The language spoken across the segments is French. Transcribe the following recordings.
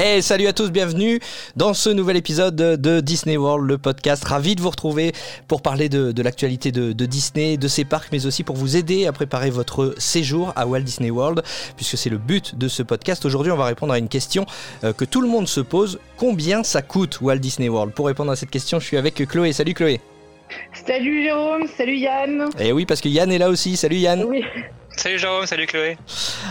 Hey, salut à tous, bienvenue dans ce nouvel épisode de Disney World, le podcast. Ravi de vous retrouver pour parler de, de l'actualité de, de, Disney, de ses parcs, mais aussi pour vous aider à préparer votre séjour à Walt Disney World, puisque c'est le but de ce podcast. Aujourd'hui, on va répondre à une question euh, que tout le monde se pose. Combien ça coûte Walt Disney World? Pour répondre à cette question, je suis avec Chloé. Salut Chloé. Salut Jérôme, salut Yann. Et oui, parce que Yann est là aussi. Salut Yann. Oui. Salut Jérôme, salut Chloé.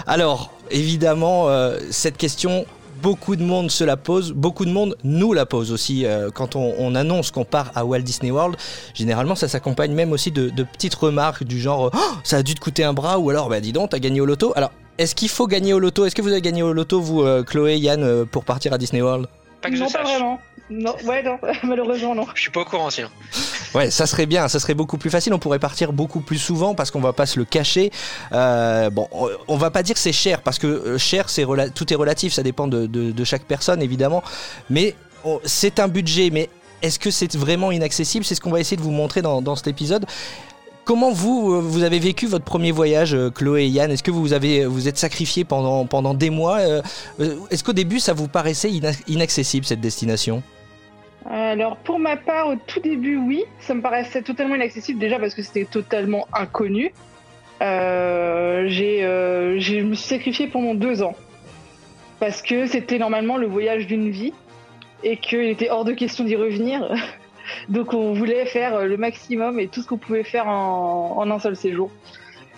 Alors, évidemment, euh, cette question beaucoup de monde se la pose, beaucoup de monde nous la pose aussi euh, quand on, on annonce qu'on part à Walt Disney World. Généralement, ça s'accompagne même aussi de, de, petites remarques du genre oh, ça a dû te coûter un bras ou alors bah dis donc t'as gagné au loto. Alors est-ce qu'il faut gagner au loto? Est-ce que vous avez gagné au loto vous, euh, Chloé, Yann, euh, pour partir à Disney World? Pas que non, je pas sache. vraiment. Non, ouais, non, malheureusement non. Je suis pas au courant sinon. Ouais, ça serait bien, ça serait beaucoup plus facile. On pourrait partir beaucoup plus souvent parce qu'on va pas se le cacher. Euh, bon, on va pas dire que c'est cher parce que euh, cher, c'est tout est relatif, ça dépend de, chaque personne évidemment. Mais c'est un budget, mais est-ce que c'est vraiment inaccessible? C'est ce qu'on va essayer de vous montrer dans, cet épisode. Comment vous, euh, vous avez vécu votre premier voyage, Chloé et Yann? Est-ce que vous avez, vous êtes sacrifiés pendant, pendant des mois Est-ce qu'au début, ça vous paraissait ina inaccessible cette destination? Alors pour ma part, au tout début, oui, ça me paraissait totalement inaccessible déjà parce que c'était totalement inconnu. Euh, j'ai, euh, je me suis sacrifiée pendant deux ans parce que c'était normalement le voyage d'une vie et qu'il était hors de question d'y revenir. Donc on voulait faire le maximum et tout ce qu'on pouvait faire en, en, un seul séjour.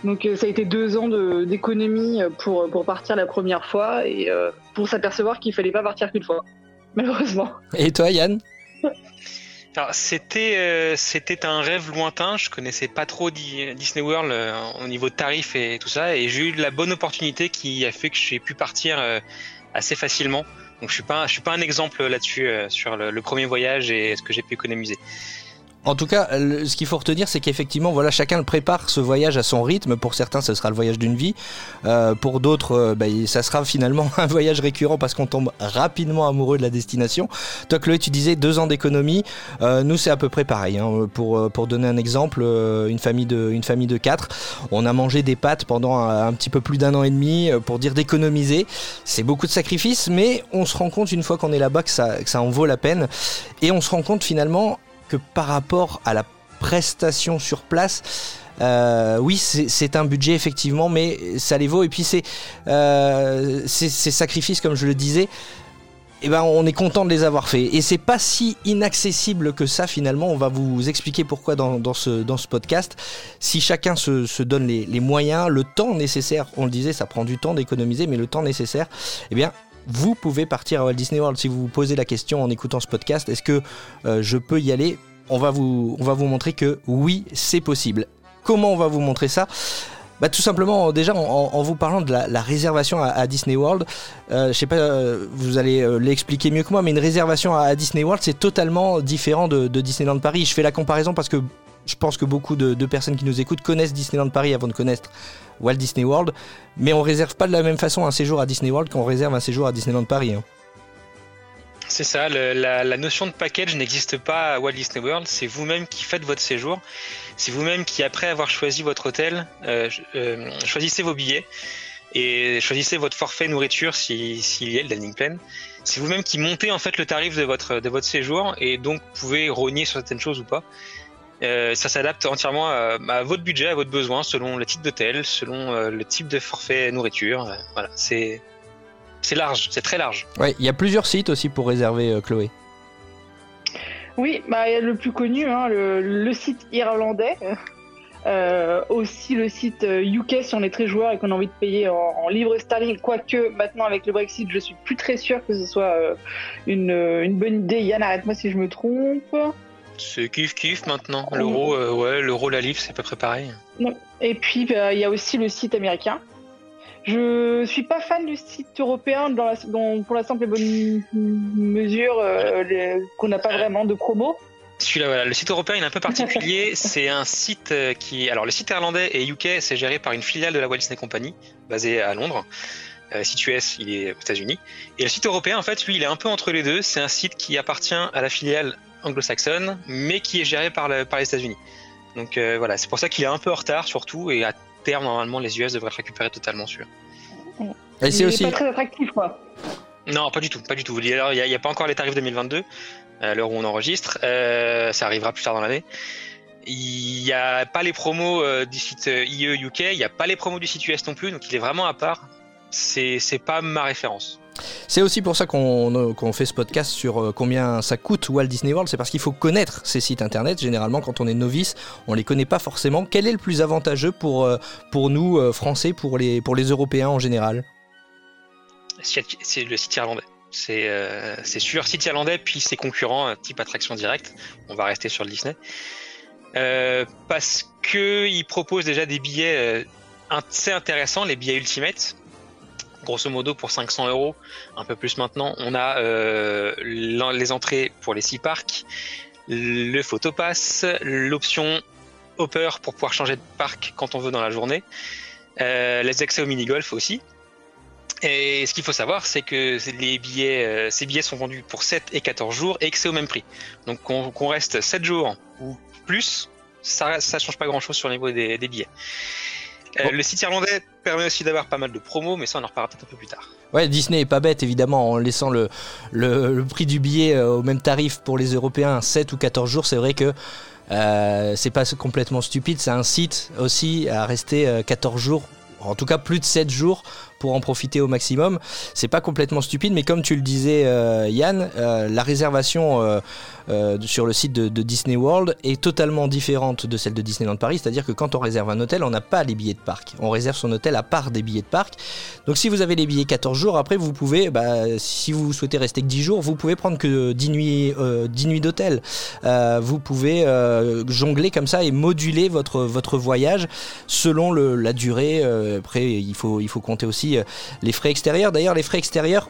Donc ça a été deux ans d'économie pour, pour partir la première fois et euh, pour s'apercevoir qu'il fallait pas partir qu'une fois, malheureusement. Et toi Yann? C'était euh, c'était un rêve lointain. Je connaissais pas trop Disney World euh, au niveau de tarifs et tout ça, et j'ai eu la bonne opportunité qui a fait que j'ai pu partir euh, assez facilement. Donc je suis pas je suis pas un exemple là-dessus sur le, premier voyage et ce que j'ai pu économiser. En tout cas, ce qu'il faut retenir, c'est qu'effectivement, voilà, chacun le prépare ce voyage à son rythme. Pour certains, ce sera le voyage d'une vie. Euh, pour d'autres, euh, bah, ça sera finalement un voyage récurrent parce qu'on tombe rapidement amoureux de la destination. Toi, Chloé, tu disais deux ans d'économie. Euh, nous, c'est à peu près pareil. Hein. Pour, pour donner un exemple, une famille de une famille de quatre, on a mangé des pâtes pendant un, un petit peu plus d'un an et demi pour dire d'économiser. C'est beaucoup de sacrifices, mais on se rend compte une fois qu'on est là-bas que ça, que ça en vaut la peine. Et on se rend compte finalement que par rapport à la prestation sur place, euh, oui, c'est un budget effectivement, mais ça les vaut. Et puis c'est euh, ces sacrifices, comme je le disais, eh ben, on est content de les avoir faits. Et c'est pas si inaccessible que ça finalement. On va vous expliquer pourquoi dans, dans, ce, dans ce podcast. Si chacun se, se donne les, les, moyens, le temps nécessaire, on le disait, ça prend du temps d'économiser, mais le temps nécessaire, eh bien, vous pouvez partir à Walt Disney World. Si vous vous posez la question en écoutant ce podcast, est-ce que euh, je peux y aller? On va, vous, on va vous montrer que oui, c'est possible. Comment on va vous montrer ça? Bah, tout simplement, déjà en, vous parlant de la, réservation à, Disney World, euh, je sais pas, euh, vous allez euh, l'expliquer mieux que moi, mais une réservation à, à Disney World, c'est totalement différent de, de, Disneyland Paris. Je fais la comparaison parce que je pense que beaucoup de, personnes qui nous écoutent connaissent Disneyland Paris avant de connaître Walt Disney World, mais on réserve pas de la même façon un séjour à Disney World qu'on réserve un séjour à Disneyland Paris. Hein. C'est ça, la, notion de package n'existe pas à Walt Disney World, c'est vous-même qui faites votre séjour, c'est vous-même qui, après avoir choisi votre hôtel, euh, euh, choisissez vos billets et choisissez votre forfait nourriture s'il si, y a le dining plan. C'est vous-même qui montez en fait le tarif de votre, de votre séjour et donc pouvez rogner sur certaines choses ou pas. Euh, ça s'adapte entièrement à, à, votre budget, à votre besoin, selon le type d'hôtel, selon euh, le type de forfait nourriture. Euh, voilà, c'est c'est large, c'est très large. Ouais, il y a plusieurs sites aussi pour réserver, euh, Chloé. Oui, bah, le plus connu, hein, le, le, site irlandais. Euh, aussi le site UK si on est très joueur et qu'on a envie de payer en, en livres sterling, quoique maintenant avec le Brexit, je suis plus très sûr que ce soit euh, une, une, bonne idée. Yann, arrête-moi si je me trompe. C'est kiff kiff maintenant. L'euro, euh, ouais, l'euro, la livre, c'est à peu près pareil. Non. Et puis il bah, y a aussi le site américain. Je suis pas fan du site européen dans la, dans, pour la simple et bonne mesure euh, qu'on n'a pas vraiment de promo. Celui-là, voilà. Le site européen il est un peu particulier. c'est un site euh, qui. Alors, le site irlandais et UK, c'est géré par une filiale de la Walt Disney Company, basée à Londres. Euh, site US, il est aux États-Unis. Et le site européen, en fait, lui, il est un peu entre les deux. C'est un site qui appartient à la filiale anglo-saxonne, mais qui est géré par, le- par les États-Unis. Donc euh, voilà, c'est pour ça qu'il est un peu en retard, surtout. Et à terme, normalement, les US devraient le récupérer totalement, celui-là. Et c'est Il est aussi. pas très attractif, quoi. Non, pas du tout, pas du tout. Il n'y a, pas encore les tarifs 2022, à l'heure où on enregistre. Euh, ça arrivera plus tard dans l'année. Il n'y a pas les promos euh, du site euh, IE UK, il n'y a pas les promos du site US non plus, donc il est vraiment à part. C'est c'est pas ma référence. C'est aussi pour ça qu'on fait ce podcast sur euh, combien ça coûte Walt Disney World. C'est parce qu'il faut connaître ces sites internet. Généralement, quand on est novice, on les connaît pas forcément. Quel est le plus avantageux pour, euh, nous, euh, Français, pour les, Européens en général? C'est le site irlandais. C'est euh, sûr, site irlandais, puis ses concurrents, type attraction directe. On va rester sur le Disney. Parce que il propose déjà des billets assez intéressants, les billets Ultimate. Grosso modo, pour 500 euros, un peu plus maintenant, on a euh, les entrées pour les six parcs, le photopass, l'option Hopper pour pouvoir changer de parc quand on veut dans la journée, euh, les accès au mini-golf aussi. Et ce qu'il faut savoir, c'est que les billets, euh, ces billets sont vendus pour 7 et 14 jours et que c'est au même prix. Donc qu'on reste 7 jours ou plus, ça ça change pas grand chose sur le niveau des billets. Euh. Le site irlandais permet aussi d'avoir pas mal de promos, mais ça on en reparlera peut-être un peu plus tard. Ouais, Disney est pas bête évidemment en laissant le, le, le prix du billet euh, au même tarif pour les Européens 7 ou 14 jours. C'est vrai que euh, c'est pas complètement stupide. Un site aussi à rester euh, 14 jours, en tout cas plus de 7 jours pour en profiter au maximum. C'est pas complètement stupide, mais comme tu le disais, euh, Yann, euh, la réservation euh, sur le site de, Disney World est totalement différente de celle de Disneyland Paris. C'est-à-dire que quand on réserve un hôtel, on n'a pas les billets de parc. On réserve son hôtel à part des billets de parc. Donc si vous avez les billets 14 jours, après vous pouvez, bah, si vous souhaitez rester que 10 jours, vous pouvez prendre que 10 nuits, 10 nuits d'hôtel. Vous pouvez jongler comme ça et moduler votre, voyage selon la durée. Après, il faut compter aussi euh, les frais extérieurs. D'ailleurs, les frais extérieurs,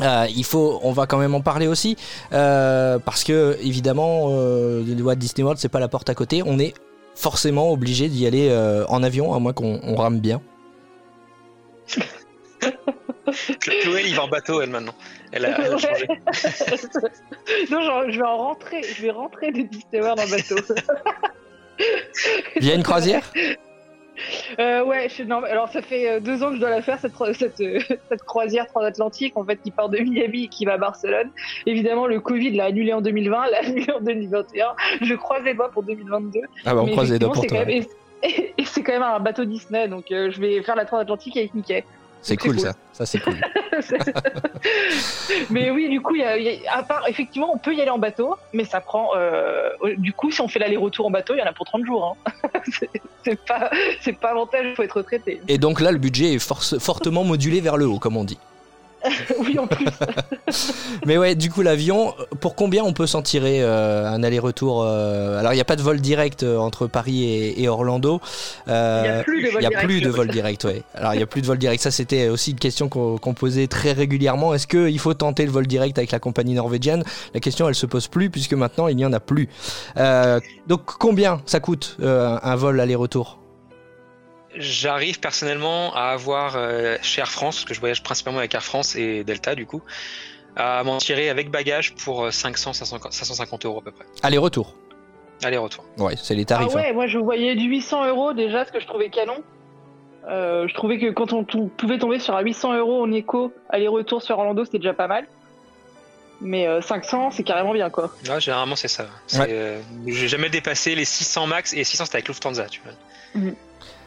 euh, il faut, on va quand même en parler aussi, euh, parce que évidemment, euh, le Walt Disney World, c'est pas la porte à côté. On est forcément obligé d'y aller euh, en avion, à moins qu'on on rame bien. Chloé, y va en bateau, elle maintenant. Elle a, elle a changé. non, genre, je vais en rentrer, je vais rentrer de Disney World en bateau. Via une croisière? Euh, ouais, je- non, mais alors ça fait euh, deux ans que je dois la faire, cette, cette, euh, cette croisière transatlantique, en fait, qui part de Miami et qui va à Barcelone. Évidemment, le Covid l'a annulé en 2020, l'a annulé en 2021. Je croise les doigts pour 2022. Ah bah on croise les doigts pour toi. même- Et, et c'est quand même un bateau Disney, donc euh, je vais faire la transatlantique avec Mickey. C'est cool, cool. ça, ça c'est cool. mais oui, du coup, il y a, il y a- à part, effectivement, on peut y aller en bateau, mais ça prend. euh, du coup, si on fait l'aller-retour en bateau, il y en a pour 30 jours. Hein. c'est- pas, c'est pas avantageux, il faut être retraité. Et donc là, le budget est force- fortement modulé vers le haut, comme on dit. oui, en plus. Mais ouais, du coup, l'avion, pour combien on peut s'en tirer euh, un aller-retour euh, Alors, il n'y a pas de vol direct euh, entre Paris et, et Orlando. Euh, Il y a plus de vol Il y a direct. plus de vol direct, ouais. Alors, il n'y a plus de vol direct. Ça, c'était aussi une question qu'on posait très régulièrement. Est-ce qu'il faut tenter le vol direct avec la compagnie norvégienne? La question, elle se pose plus, puisque maintenant, il n'y en a plus. Euh, donc, combien ça coûte euh, un vol aller-retour? J'arrive personnellement à avoir euh, chez Air France, parce que je voyage principalement avec Air France et Delta du coup, à m'en tirer avec bagage pour euh, 500, 550 550 euros à peu près. Aller-retour. Aller-retour. Ouais, c'est les Ah tarifs. hein. ouais, moi je voyais du 800 euros déjà, ce que je trouvais canon. Euh, je trouvais que quand on pouvait tomber sur un 800 euros en éco, aller-retour sur Orlando, c'était déjà pas mal. Mais euh, 500, c'est carrément bien quoi. Ouais, généralement c'est ça. Ouais. euh, J'ai jamais dépassé les 600 max, et 600 c'était avec Lufthansa. Tu vois.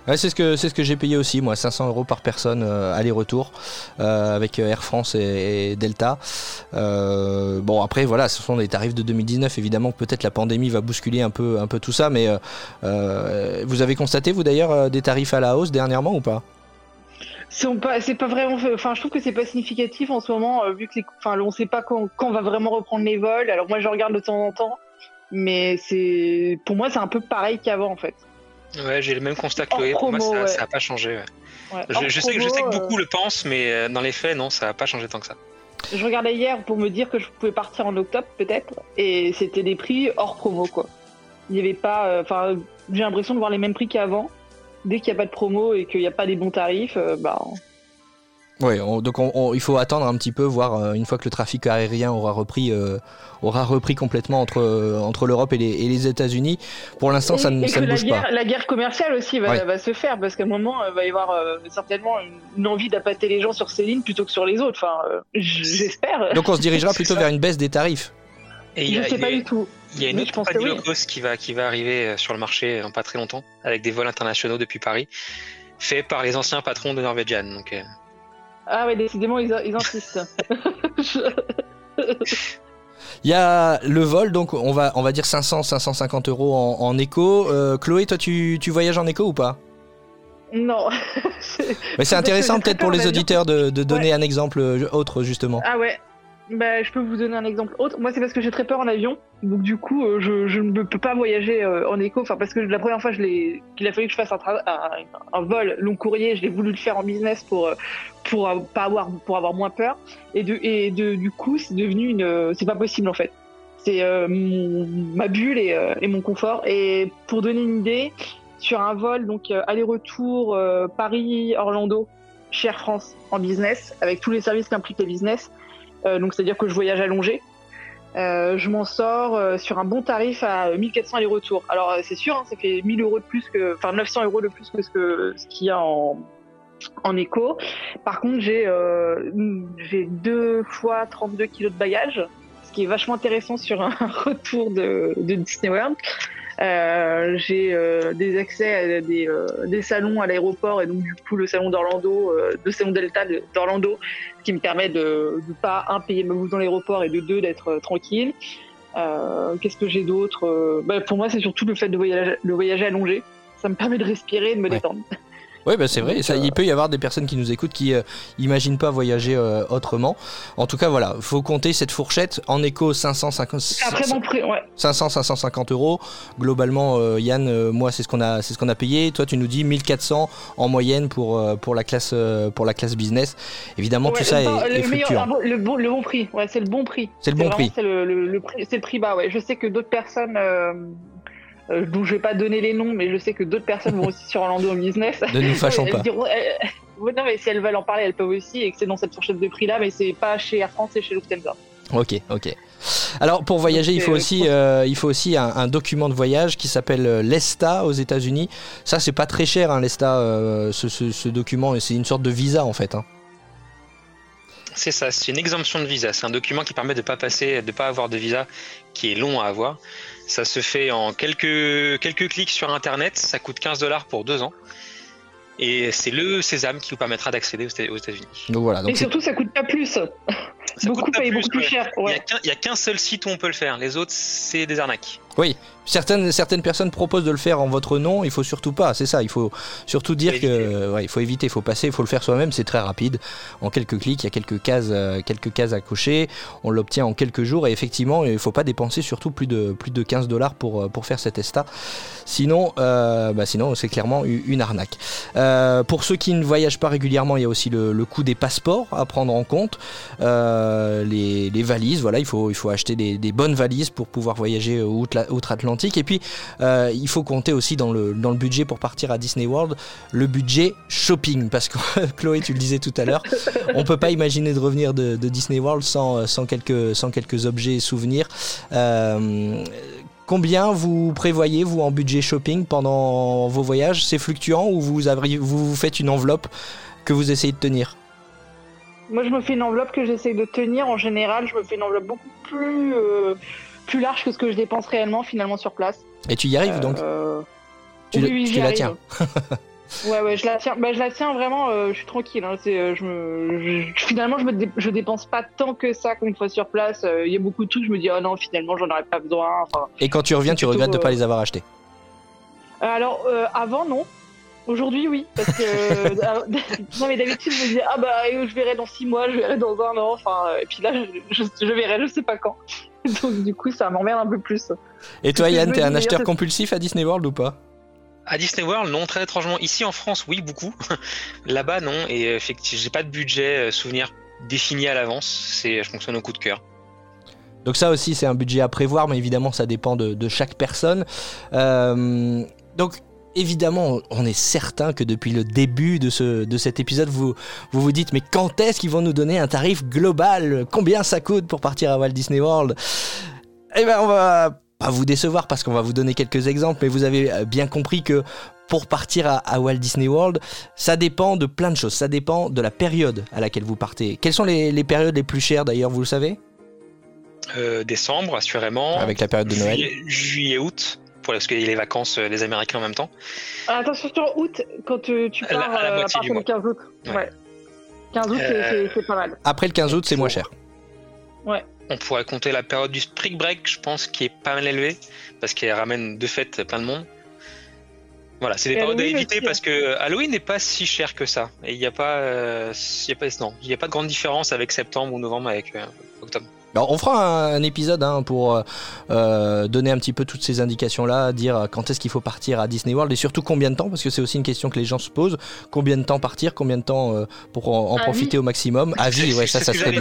Ouais, c'est ce que c'est ce que j'ai payé aussi moi 500 euros par personne euh, aller-retour euh, avec Air France et, Delta. Euh, bon après voilà ce sont des tarifs de 2019 évidemment peut-être la pandémie va bousculer un peu un peu tout ça mais euh, euh, vous avez constaté vous d'ailleurs euh, des tarifs à la hausse dernièrement ou pas? C'est pas, pas vraiment. Enfin, je trouve que c'est pas significatif en ce moment, euh, vu que les, enfin, on sait pas quand, quand on va vraiment reprendre les vols. Alors moi, je regarde de temps en temps, mais c'est, pour moi, c'est un peu pareil qu'avant en fait. Ouais, j'ai le même constat que Chloé. Pour moi, ça, ouais. ça a pas changé. ouais. Ouais. Je, sais, je sais que euh, beaucoup le pensent, mais euh, dans les faits, non, ça a pas changé tant que ça. Je regardais hier pour me dire que je pouvais partir en octobre peut-être, et c'était des prix hors promo quoi. Il n'y avait pas, euh, enfin, j'ai l'impression de voir les mêmes prix qu'avant. Dès qu'il n'y a pas de promo et qu'il n'y a pas des bons tarifs, euh, bah Oui, on- donc on- on- il faut attendre un petit peu, voir euh, une fois que le trafic aérien aura repris, euh, aura repris complètement entre, euh, entre l'Europe et les, et les États-Unis. Pour l'instant, ça, et, ne- ça ne la bouge guerre, pas. la guerre commerciale aussi va, Ouais. va se faire parce qu'à un moment il va y avoir euh, certainement une, une envie d'appâter les gens sur ces lignes plutôt que sur les autres. Enfin, euh, j'espère. Donc on se dirigera plutôt ça. vers une baisse des tarifs. Et Je a, sais pas du tout. il y a une autre compagnie low cost qui va, qui va arriver sur le marché en pas très longtemps, avec des vols internationaux depuis Paris, fait par les anciens patrons de Norwegian. Donc, euh, Ah ouais, décidément ils, ils insistent. Il y a le vol, donc on va, on va dire 500, 550 euros en, en éco. Euh, Chloé, toi, tu, tu voyages en éco ou pas? Non. Mais c'est intéressant peut-être pour les auditeurs de, de donner un exemple euh, autre, justement. Ah ouais. Bah, je peux vous donner un exemple autre. Moi, c'est parce que j'ai très peur en avion. Donc, du coup, euh, je, ne peux pas voyager euh, en éco. Enfin, parce que la première fois qu'il a fallu que je fasse un, vol long courrier, je l'ai voulu le faire en business pour, euh, pour, pas avoir, pour avoir moins peur. Et, du coup, c'est devenu une. C'est pas possible, en fait. C'est ma bulle et, mon confort. Et pour donner une idée, sur un vol, donc aller-retour Paris-Orlando, chez Air France en business, avec tous les services qu'implique le business. Euh, donc c'est-à-dire que je voyage allongé. Euh, je m'en sors euh, sur un bon tarif à 1400 aller-retour. Alors euh, c'est sûr, hein, ça fait 1000 euros de plus que, enfin 900 euros de plus que ce que ce qu'il y a en en éco. Par contre, j'ai j'ai deux fois 32 kilos de bagages, ce qui est vachement intéressant sur un retour de, de Disney World. Euh, j'ai euh, des accès à des, euh, des salons à l'aéroport et donc du coup le salon d'Orlando, euh, le salon Delta de- d'Orlando, ce qui me permet de, de pas un payer ma bouffe dans l'aéroport et de deux d'être euh, tranquille. Euh, Qu'est-ce que j'ai d'autre? Euh, bah, Pour moi, c'est surtout le fait de voyager, de voyager allongé. Ça me permet de respirer et de me Ouais. détendre. Oui, bah c'est vrai. Ça, euh, il peut y avoir des personnes qui nous écoutent qui euh, imaginent pas voyager euh, autrement. En tout cas, voilà, faut compter cette fourchette en éco 550, C'est un très bon prix, ouais. 500, 550 euros. Globalement, euh, Yann, euh, moi, c'est ce qu'on a, c'est ce qu'on a payé. Toi, tu nous dis 1400 en moyenne pour euh, pour la classe euh, pour la classe business. Évidemment, Ouais, tout ça non, est, le est meilleur- fluctuant. le, bon, le bon prix, ouais, c'est le bon prix. C'est le bon prix. C'est le, le- le prix, c'est le prix bas, ouais. Je sais que d'autres personnes, euh, euh, dont je vais pas donner les noms, mais je sais que d'autres personnes vont aussi sur Orlando en business. Ne nous fâchons pas. diront- elles- ouais, non, mais si elles veulent en parler, elles peuvent aussi, et que c'est dans cette fourchette de prix là, mais c'est pas chez Air France, c'est chez Lufthansa. Ok, ok. Alors pour voyager, il Donc, faut euh, aussi, euh, il faut aussi un, un document de voyage qui s'appelle euh, l'ESTA aux États-Unis. Ça, c'est pas très cher, hein, l'ESTA, euh, ce, ce- ce document, et c'est une sorte de visa en fait. hein. c'est ça, c'est une exemption de visa. C'est un document qui permet de pas passer, de pas avoir de visa qui est long à avoir. Ça se fait en quelques, quelques clics sur Internet. Ça coûte 15 dollars pour deux ans. Et c'est le sésame qui vous permettra d'accéder aux Éta- aux États-Unis. Donc voilà. Et Donc surtout, ça coûte pas plus. Ça beaucoup coûte pas beaucoup plus cher. Il y a Ouais. qu'un- il y a qu'un seul site où on peut le faire. Les autres, c'est des arnaques. Oui, certaines certaines personnes proposent de le faire en votre nom. Il faut surtout pas. C'est ça. Il faut surtout dire que, ouais, il faut éviter, il faut passer, il faut le faire soi-même. C'est très rapide. En quelques clics, il y a quelques cases, euh, quelques cases à cocher. On l'obtient en quelques jours. Et effectivement, il faut pas dépenser surtout plus de plus de 15 dollars pour euh, pour faire cet ESTA. Sinon, euh, bah sinon c'est clairement une arnaque. Euh, pour ceux qui ne voyagent pas régulièrement, il y a aussi le, le coût des passeports à prendre en compte. Les, les valises, voilà, il faut, il faut acheter des, des bonnes valises pour pouvoir voyager outre- outre-Atlantique. Et puis, euh, il faut compter aussi dans le, budget pour partir à Disney World, le budget shopping. Parce que Chloé, tu le disais tout à l'heure, on peut pas imaginer de revenir de, Disney World sans, sans, quelques, objets et souvenirs. Euh, Combien vous prévoyez, vous, en budget shopping pendant vos voyages? C'est fluctuant ou vous, vous faites une enveloppe que vous essayez de tenir? Moi, je me fais une enveloppe que j'essaye de tenir. En général, je me fais une enveloppe beaucoup plus, euh, plus large que ce que je dépense réellement finalement sur place. Et tu y arrives donc Euh, Tu, oui, la- oui, tu j'y la arrive. tiens Ouais, ouais, je la tiens. Bah, je la tiens vraiment. euh, je suis tranquille. hein, euh, je me, je- finalement, je me, dé- je dépense pas tant que ça quand une fois sur place. Il y a beaucoup de trucs. Je me dis, oh non, finalement, j'en aurais pas besoin. Enfin, Et quand tu reviens, tu regrettes de ne pas les avoir achetés. alors, avant, non. Aujourd'hui, oui. Parce que. euh, non, mais d'habitude, je me dis, ah bah, je verrai dans six mois, je verrai dans un an. Enfin, et puis là, je, je, je verrai, je sais pas quand. Donc, du coup, ça m'emmerde un peu plus. Et toi, Yann, t'es un acheteur compulsif à Disney World ou pas? À Disney World, non, très étrangement. Ici en France, oui, beaucoup. Là-bas, non. Et euh, effectivement, j'ai pas de budget euh, souvenir défini à l'avance. C'est, je fonctionne au coup de cœur. Donc ça aussi c'est un budget à prévoir, mais évidemment ça dépend de, de chaque personne. Euh, donc évidemment, on est certain que depuis le début de, ce, de cet épisode, vous, vous vous dites, mais quand est-ce qu'ils vont nous donner un tarif global? Combien ça coûte pour partir à Walt Disney World? Eh bien, on va pas vous décevoir parce qu'on va vous donner quelques exemples, mais vous avez euh, bien compris que pour partir à, Walt Disney World, ça dépend de plein de choses. Ça dépend de la période à laquelle vous partez. Quelles sont les, les périodes les plus chères d'ailleurs, vous le savez? Euh, Décembre, assurément. Avec la période de Noël. Juillet-août parce qu'il y a les vacances des euh, Américains en même temps. Ah, attention sur août, quand euh, tu pars à, la partir du 15 août. Ouais. 15 août, c'est pas mal. Après le 15 août, c'est moins cher. Ouais. On pourrait compter la période du spring break, je pense, qui est pas mal élevée, parce qu'elle ramène de fait plein de monde. Voilà, c'est des périodes à éviter parce que Halloween n'est pas si cher que ça. Et il n'y a pas, il y a pas, non, il a pas de grande différence avec septembre ou novembre avec octobre on fera un, épisode hein, pour euh, euh, donner un petit peu toutes ces indications-là, dire quand est-ce qu'il faut partir à Disney World et surtout combien de temps, parce que c'est aussi une question que les gens se posent. Combien de temps partir, combien de temps euh, pour en, profiter au maximum? À vie, ouais, ça, ça serait,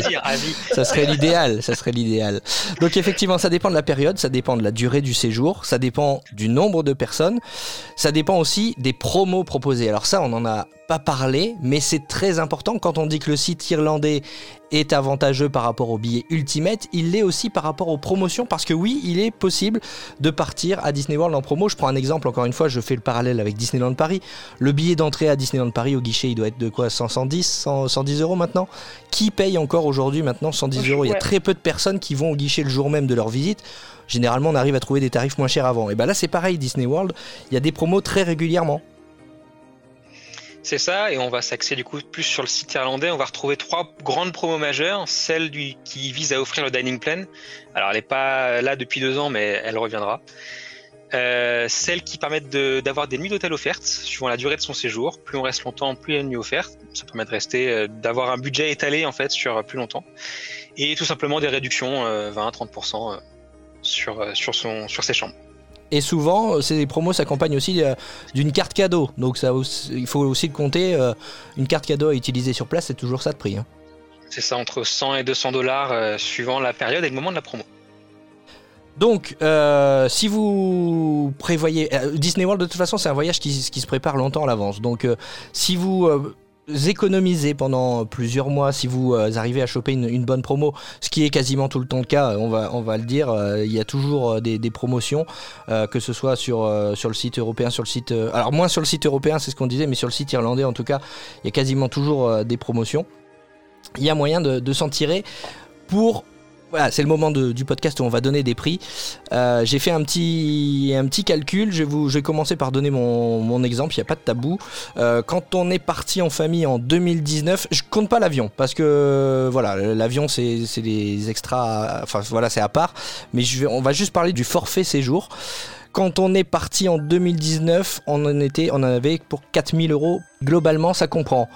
ça serait l'idéal, ça serait l'idéal. Donc effectivement, ça dépend de la période, ça dépend de la durée du séjour, ça dépend du nombre de personnes, ça dépend aussi des promos proposés. Alors ça, on en a pas parlé, mais c'est très important quand on dit que le site irlandais est avantageux par rapport au billet Ultimate, il l'est aussi par rapport aux promotions parce que oui, il est possible de partir à Disney World en promo. Je prends un exemple, encore une fois, je fais le parallèle avec Disneyland Paris. Le billet d'entrée à Disneyland Paris au guichet, il doit être de quoi 110, 110 euros maintenant? Qui paye encore aujourd'hui maintenant 110 euros? Il y a très peu de personnes qui vont au guichet le jour même de leur visite. Généralement, on arrive à trouver des tarifs moins chers avant. Et bien là, c'est pareil, Disney World, il y a des promos très régulièrement. C'est ça, et on va s'axer du coup plus sur le site irlandais. On va retrouver trois grandes promos majeures. Celle qui vise à offrir le dining plan. Alors elle n'est pas là depuis deux ans, mais elle reviendra. Euh, celles qui permettent d'avoir des nuits d'hôtel offertes suivant la durée de son séjour. Plus on reste longtemps, plus il y a une nuit offerte. Ça permet de rester, euh, d'avoir un budget étalé en fait sur plus longtemps. Et tout simplement des réductions 20-30% euh, sur, sur, sur ses chambres. Et souvent, euh, ces promos s'accompagnent aussi euh, d'une carte cadeau. Donc ça, il faut aussi compter. Euh, une carte cadeau à utiliser sur place, c'est toujours ça de prix. Hein. C'est ça, entre 100 et 200 dollars suivant la période et le moment de la promo. Donc, si vous prévoyez... Disney World, de toute façon, c'est un voyage qui, qui, se prépare longtemps à l'avance. Donc, si vous économiser pendant plusieurs mois si vous euh, arrivez à choper une, bonne promo, ce qui est quasiment tout le temps le cas, on va, on va le dire, euh, il y a toujours euh, des, promotions, que ce soit sur, sur le site européen, sur le site... alors moins sur le site européen, c'est ce qu'on disait, mais sur le site irlandais en tout cas, il y a quasiment toujours des promotions. Il y a moyen de, de s'en tirer pour voilà, c'est le moment du podcast où on va donner des prix. Euh, j'ai fait un petit, un petit calcul. Je vais, commencer par donner mon, exemple. Il n'y a pas de tabou. Euh, quand on est parti en famille en 2019, je compte pas l'avion parce que voilà, l'avion c'est des extras. Enfin voilà, c'est à part. Mais on va juste parler du forfait séjour. Quand on est parti en 2019, on en, était, on en avait pour 4000 euros. Globalement, ça comprend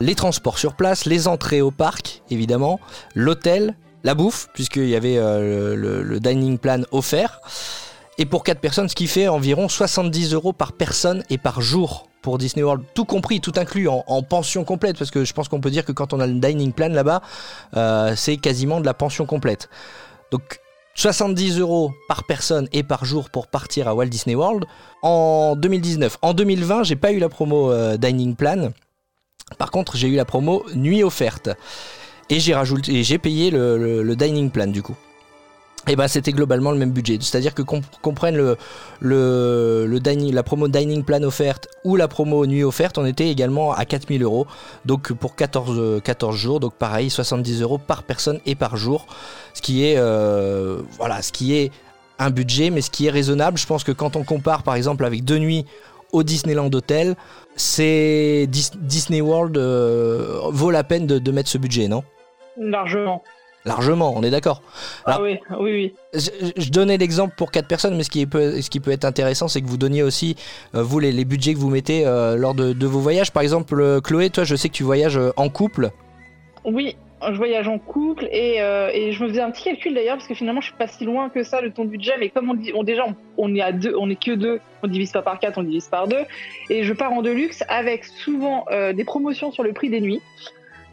les transports sur place, les entrées au parc, évidemment, l'hôtel, la bouffe, puisqu'il y avait euh, le, dining plan offert. Et pour 4 personnes, ce qui fait environ 70 euros par personne et par jour pour Disney World, tout compris, tout inclus en, pension complète, parce que je pense qu'on peut dire que quand on a le dining plan là-bas, euh, c'est quasiment de la pension complète. Donc 70 euros par personne et par jour pour partir à Walt Disney World en 2019. En 2020, j'ai pas eu la promo euh, dining plan. Par contre, j'ai eu la promo nuit offerte. Et j'ai rajouté, j'ai payé le, dining plan du coup. Et ben c'était globalement le même budget. C'est-à-dire que qu'on prenne le, le, la promo dining plan offerte ou la promo nuit offerte, on était également à 4000 euros. Donc pour 14, 14 jours, donc pareil, 70 euros par personne et par jour. Ce qui est, euh, voilà, ce qui est un budget, mais ce qui est raisonnable. Je pense que quand on compare par exemple avec deux nuits au Disneyland Hotel, c'est Disney World euh, vaut la peine de mettre ce budget, non? Largement. Largement, on est d'accord. Ah oui, oui, oui. Je, donnais l'exemple pour quatre personnes, mais ce qui, peut, ce qui peut être intéressant, c'est que vous donniez aussi, euh, vous, les, budgets que vous mettez euh, lors de, vos voyages. Par exemple, Chloé, toi, je sais que tu voyages en couple. Oui, je voyage en couple et, je me faisais un petit calcul d'ailleurs, parce que finalement, je suis pas si loin que ça de ton budget, mais comme on dit, on, déjà, on, est à deux, on est que deux, on divise pas par quatre, on divise par deux, et je pars en deluxe avec souvent des promotions sur le prix des nuits.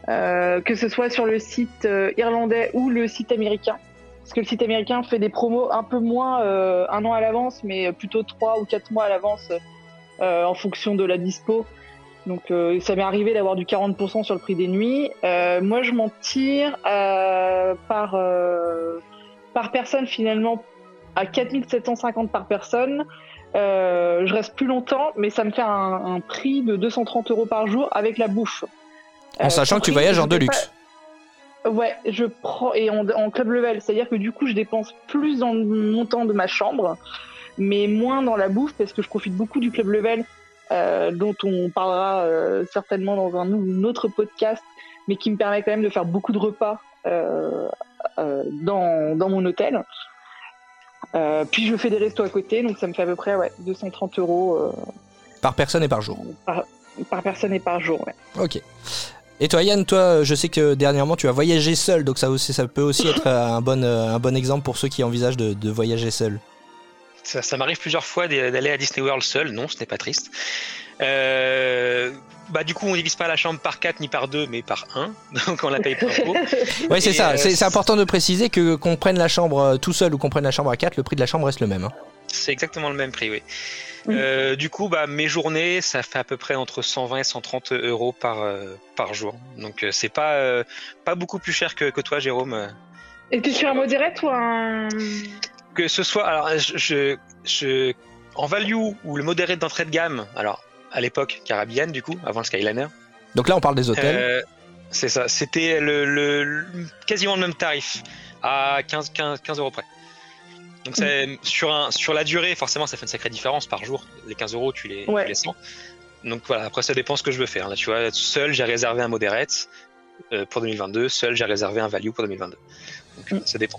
euh, que ce soit sur le site euh, irlandais ou le site américain. Parce que le site américain fait des promos un peu moins euh, un an à l'avance, mais plutôt trois ou quatre mois à l'avance euh, en fonction de la dispo. Donc euh, ça m'est arrivé d'avoir du 40% sur le prix des nuits. Euh, moi je m'en tire euh, par, par personne finalement à 4750 par personne. Je reste plus longtemps, mais ça me fait un, un prix de 230 euros par jour avec la bouffe. En sachant que tu voyages en deluxe. pas- Ouais, je prends et en, en club level, c'est-à-dire que du coup je dépense plus dans le montant de ma chambre, mais moins dans la bouffe parce que je profite beaucoup du club level, dont on parlera euh, certainement dans un, un autre podcast, mais qui me permet quand même de faire beaucoup de repas euh, euh, dans, dans mon hôtel. Euh, puis je fais des restos à côté, donc ça me fait à peu près ouais, 230 euros euh, Par personne et par jour. par, par personne et par jour. Ouais. Ok. Et toi Yann, toi je sais que dernièrement tu as voyagé seul, donc ça, aussi, ça peut aussi être euh, un bon, euh, un bon exemple pour ceux qui envisagent de, de voyager seul. Ça, ça m'arrive plusieurs fois d'a- d'aller à Disney World seul. Non, ce n'est pas triste. Euh, bah du coup, on divise pas la chambre par 4 ni par 2, mais par 1. Donc on la paye pot. Oui c'est ça, euh, c'est important de préciser que qu'on prenne la chambre euh, tout seul ou qu'on prenne la chambre à 4, le prix de la chambre reste le même. hein. C'est exactement le même prix, oui. Euh, du coup, bah, mes journées, ça fait à peu près entre 120 et 130 euros par, euh, par jour. Donc, euh, c'est pas, euh, pas beaucoup plus cher que, que toi, Jérôme. Et t'es sur un modérate ou un... Que ce soit, alors, je, je, je- en value ou le modéré d'entrée de gamme, alors, à l'époque, Caribbean, du coup, avant le Skyliner, Donc là on parle des hôtels. euh, c'est ça, c'était le, le- le- quasiment le même tarif, à 15, 15, 15 euros près. Donc c'est sur, un, sur la durée, forcément, ça fait une sacrée différence par jour. Les 15 euros, tu les, Ouais. tu les sens. Donc voilà, après ça dépend ce que je veux faire. Là, tu vois, seul, j'ai réservé un moderate euh, pour 2022. Seul, j'ai réservé un value pour 2022. Donc euh, ça dépend.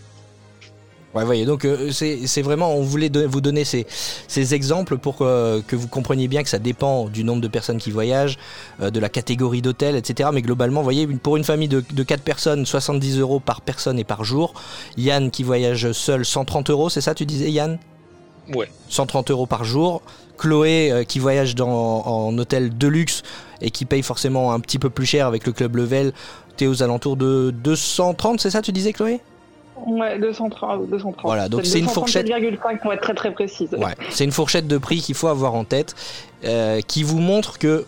Ouais, voyez, donc euh, c'est vraiment, on voulait don- vous donner ces, ces exemples pour euh, que vous compreniez bien que ça dépend du nombre de personnes qui voyagent, euh, de la catégorie d'hôtel, etc. Mais globalement, vous voyez, pour une famille de, de 4 personnes, 70 euros par personne et par jour. Yann qui voyage seul, 130 euros, c'est ça tu disais Yann? Ouais. 130 euros par jour. Chloé euh, qui voyage dans, en hôtel de luxe et qui paye forcément un petit peu plus cher avec le club level. T'es aux alentours de 230, c'est ça tu disais Chloé? Ouais, 230. 230. Voilà, donc c'est une fourchette- 237,5 pour être très très précise. Ouais, c'est une fourchette de prix qu'il faut avoir en tête, euh, qui vous montre que,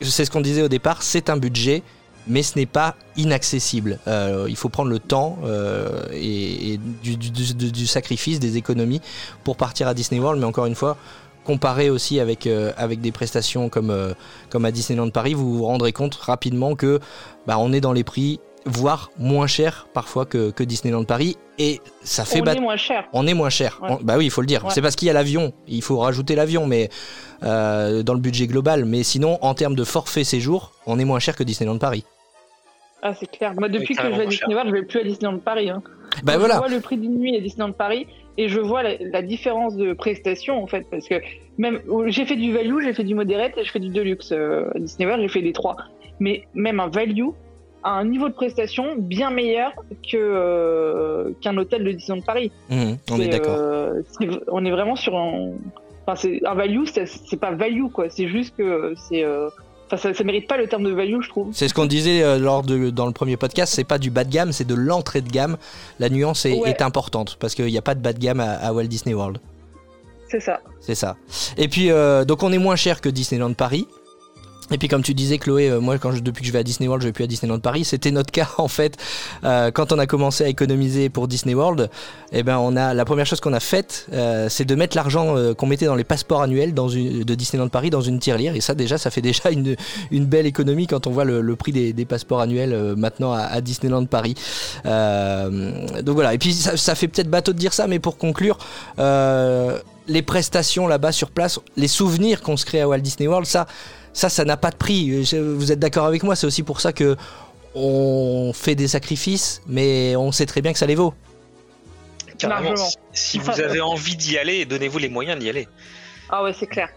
c'est ce qu'on disait au départ, c'est un budget, mais ce n'est pas inaccessible. Euh, il faut prendre le temps euh, et, et du, du- du- du sacrifice, des économies pour partir à Disney World, mais encore une fois, comparé aussi avec, avec des prestations comme, comme à Disneyland Paris, vous vous rendrez compte rapidement que bah, on est dans les prix voire moins cher parfois que, que Disneyland Paris et ça fait On est moins cher. on est moins cher. Ouais. On- bah oui, il faut le dire. Ouais. C'est parce qu'il y a l'avion. Il faut rajouter l'avion, mais euh, dans le budget global. Mais sinon, en termes de forfait séjour, on est moins cher que Disneyland Paris. Ah, c'est clair. Moi, depuis que je vais à carrément Disney World, je vais plus à Disneyland Paris. Hein. Bah Je vois le prix d'une nuit à Disneyland Paris et je vois la, la différence de prestation en fait parce que même j'ai fait du value, j'ai fait du moderate et je fais du deluxe euh, à Disney World, j'ai fait les trois. Mais même un value a un niveau de prestation bien meilleur que euh, qu'un hôtel de Disneyland Paris. Mhm, on est d'accord. euh, on est vraiment sur un. Enfin, c'est un value, c'est pas value quoi. C'est juste que c'est. euh, Enfin, ça, ça mérite pas le terme de value, je trouve. C'est ce qu'on disait euh, lors de dans le premier podcast. C'est pas du bas de gamme, c'est de l'entrée de gamme. La nuance est, Ouais. est importante parce qu'il n'y a pas de bas de gamme à, à Walt Disney World. C'est ça. C'est ça. Et puis, euh, donc on est moins cher que Disneyland Paris. Et puis comme tu disais Chloé, euh, moi quand je, depuis que je vais à Disney World, je vais plus à Disneyland Paris. C'était notre cas en fait euh, quand on a commencé à économiser pour Disney World. Eh ben on a la première chose qu'on a faite, euh, c'est de mettre l'argent euh, qu'on mettait dans les passeports annuels dans une, de Disneyland Paris dans une tirelire. Et ça déjà, ça fait déjà une, une belle économie quand on voit le, le prix des, des passeports annuels euh, maintenant à, à Disneyland Paris. Euh, donc voilà. Et puis ça, ça fait peut-être bateau de dire ça, mais pour conclure. les prestations là-bas sur place, les souvenirs qu'on se crée à Walt Disney World, ça, ça, ça n'a pas de prix. Je- Vous êtes d'accord avec moi C'est aussi pour ça que on fait des sacrifices, mais on sait très bien que ça les vaut. Carrément. Si vous avez envie d'y aller, donnez-vous les moyens d'y aller. Ah ouais, c'est clair.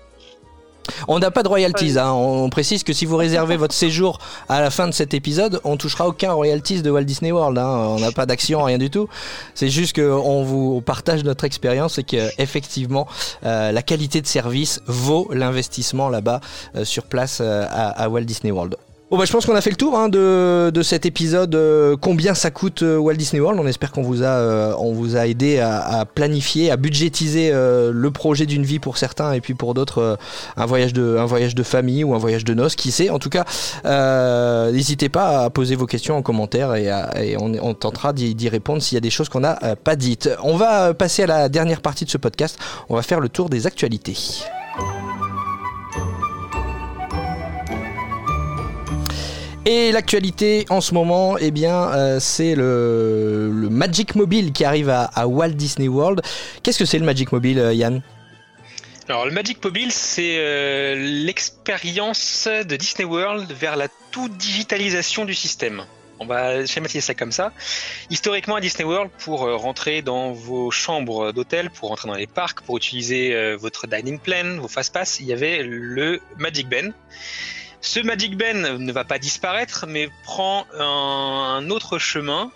On n'a pas de royalties. Hein. On précise que si vous réservez votre séjour à la fin de cet épisode, on touchera aucun royalties de Walt Disney World. hein. On n'a pas d'action, rien du tout. C'est juste qu'on vous partage notre expérience et que effectivement euh, la qualité de service vaut l'investissement là-bas euh, sur place euh, à, à Walt Disney World. Bon bah je pense qu'on a fait le tour hein, de, de cet épisode. euh, combien ça coûte euh, Walt Disney World On espère qu'on vous a euh, on vous a aidé à, à planifier, à budgétiser euh, le projet d'une vie pour certains et puis pour d'autres euh, un voyage de un voyage de famille ou un voyage de noces, qui sait. En tout cas, euh, n'hésitez pas à poser vos questions en commentaire et, à- et on, on tentera d'y répondre s'il y a des choses qu'on n'a pas dites. On va passer à la dernière partie de ce podcast. On va faire le tour des actualités. Et l'actualité en ce moment, eh bien, euh, c'est le, Magic Mobile qui arrive à, Walt Disney World. Qu'est-ce que c'est le Magic Mobile, euh, Yann? Alors, le Magic Mobile, c'est euh, l'expérience de Disney World vers la toute digitalisation du système. On va schématiser ça comme ça. Historiquement, à Disney World, pour rentrer dans vos chambres d'hôtel, pour rentrer dans les parcs, pour utiliser votre dining plan, vos fast pass, il y avait le Magic Ben. Ce Magic Ben ne va pas disparaître, mais prend un, autre chemin,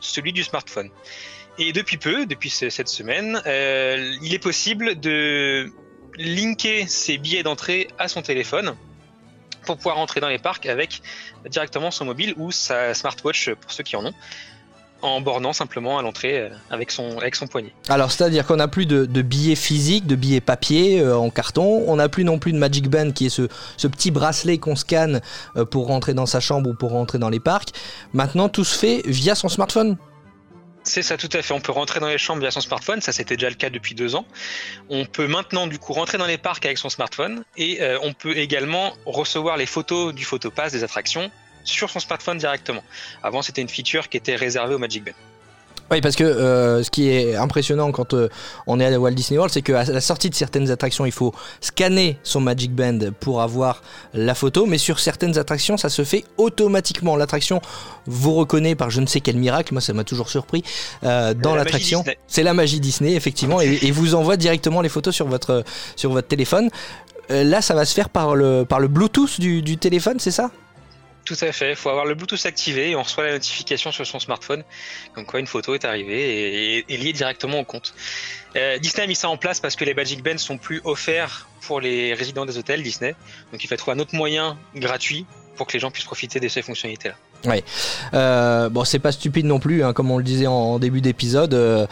celui du smartphone. Et depuis peu, depuis ce- cette semaine, euh, il est possible de linker ses billets d'entrée à son téléphone pour pouvoir entrer dans les parcs avec directement son mobile ou sa smartwatch pour ceux qui en ont, en bornant simplement à l'entrée euh, avec son, avec son poignet. Alors, c'est-à-dire qu'on n'a plus de, de billets physiques, de billets papier euh, en carton. On n'a plus non plus de Magic Band qui est ce, ce petit bracelet qu'on scanne euh, pour rentrer dans sa chambre ou pour rentrer dans les parcs. Maintenant, tout se fait via son smartphone. C'est ça, tout à fait. On peut rentrer dans les chambres via son smartphone. Ça, c'était déjà le cas depuis deux ans. On peut maintenant, du coup, rentrer dans les parcs avec son smartphone et euh, on peut également recevoir les photos du photopass des attractions sur son smartphone directement. Avant, c'était une feature qui était réservée au Magic Band. Oui, parce que euh, ce qui est impressionnant quand euh, on est à Walt Disney World, c'est qu'à la sortie de certaines attractions, il faut scanner son Magic Band pour avoir la photo, mais sur certaines attractions, ça se fait automatiquement. L'attraction vous reconnaît par je ne sais quel miracle, moi ça m'a toujours surpris, euh, dans La l'attraction. C'est la magie Disney, effectivement, et, et vous envoie directement les photos sur votre, sur votre téléphone. Là, ça va se faire par le, par le Bluetooth du, du téléphone, c'est ça? Tout à fait, il faut avoir le Bluetooth activé et on reçoit la notification sur son smartphone comme quoi une photo est arrivée et, et- et liée directement au compte. Euh, Disney a mis ça en place parce que les Magic Bands sont plus offerts pour les résidents des hôtels Disney, donc il faut trouver un autre moyen gratuit pour que les gens puissent profiter de ces fonctionnalités-là. Euh, bon, c'est pas stupide non plus, hein, comme on le disait en, en début d'épisode. euh,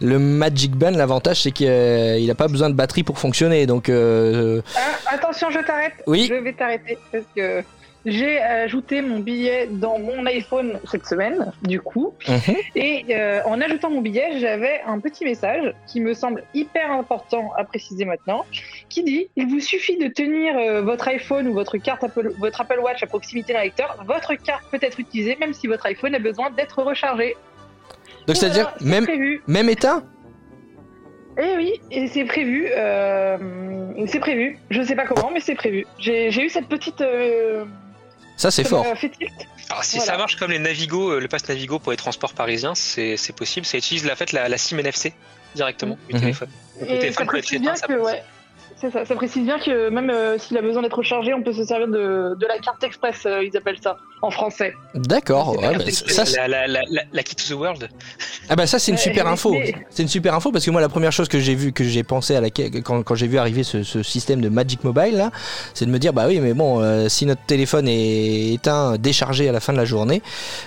le Magic Band, l'avantage c'est qu'il n'a pas besoin de batterie pour fonctionner. Donc, euh, Ah, attention, je t'arrête. Oui. Je vais t'arrêter parce que j'ai ajouté mon billet dans mon iPhone cette semaine, du coup. mhm. Et euh, en ajoutant mon billet, j'avais un petit message qui me semble hyper important à préciser maintenant, qui dit il vous suffit de tenir euh, votre iPhone ou votre carte Apple, votre Apple Watch à proximité d'un lecteur. Votre carte peut être utilisée même si votre iPhone a besoin d'être rechargé. donc c'est-à-dire Voilà, même, prévu. même état? Eh oui, et c'est prévu. euh, c'est prévu. Je sais pas comment, mais c'est prévu. J'ai eu cette petite. Euh, Ça c'est fort. tilt. Alors si Voilà. ça marche comme les Navigo, euh, le pass Navigo pour les transports parisiens, c'est possible, ça utilise la, fait, la, la SIM NFC directement du Mhm. téléphone. Le Et téléphone ça précise bien que, ouais, c'est ça, ça précise bien que même euh, s'il a besoin d'être rechargé, on peut se servir de, de la carte express, euh, ils appellent ça, en français. D'accord. C'est ouais, la bah, carte ça, c'est- la, la, la, Key to the World. ah bah ça c'est une Ouais, super info. C'est une super info parce que moi la première chose que j'ai vu, que j'ai pensé à laquelle, quand, quand j'ai vu arriver ce, ce système de Magic Mobile là, c'est de me dire bah oui mais bon euh, si notre téléphone est éteint, déchargé à la fin de la journée,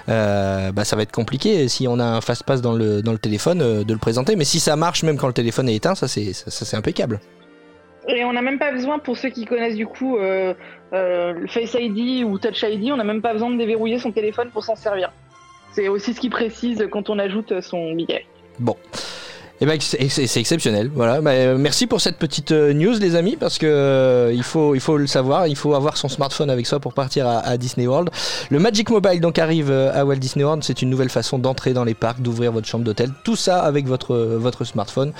euh, bah ça va être compliqué si on a un fast pass dans le dans le téléphone euh, de le présenter. Mais si ça marche même quand le téléphone est éteint, ça c'est ça, ça, c'est impeccable. Et on n'a même pas besoin, pour ceux qui connaissent du coup euh, euh, Face ID ou Touch ID, on n'a même pas besoin de déverrouiller son téléphone pour s'en servir. C'est aussi ce qui précise quand on ajoute son billet. Bon. Eh ben, c'est exceptionnel. Voilà. Bah, euh, merci pour cette petite euh, news, les amis, parce que euh, il faut, il faut le savoir. Il faut avoir son smartphone avec soi pour partir à, Disney World. Le Magic Mobile donc arrive à Walt Disney World. C'est une nouvelle façon d'entrer dans les parcs, d'ouvrir votre chambre d'hôtel. Tout ça avec votre votre smartphone.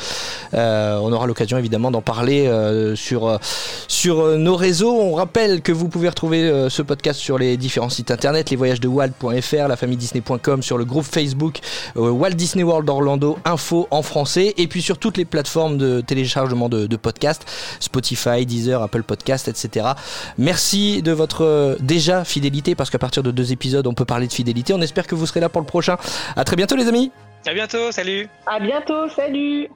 On aura l'occasion évidemment d'en parler sur sur nos réseaux. On rappelle que vous pouvez retrouver ce podcast sur les différents sites internet, lesvoyagesdewalt.fr, lafamidisney.com, sur le groupe Facebook Walt Disney World Orlando Info en français et puis sur toutes les plateformes de téléchargement de, de podcasts Spotify, Deezer, Apple Podcast, etc. Merci de votre euh, déjà fidélité parce qu'à partir de deux épisodes on peut parler de fidélité. On espère que vous serez là pour le prochain. À très bientôt les amis. À bientôt, salut À bientôt, salut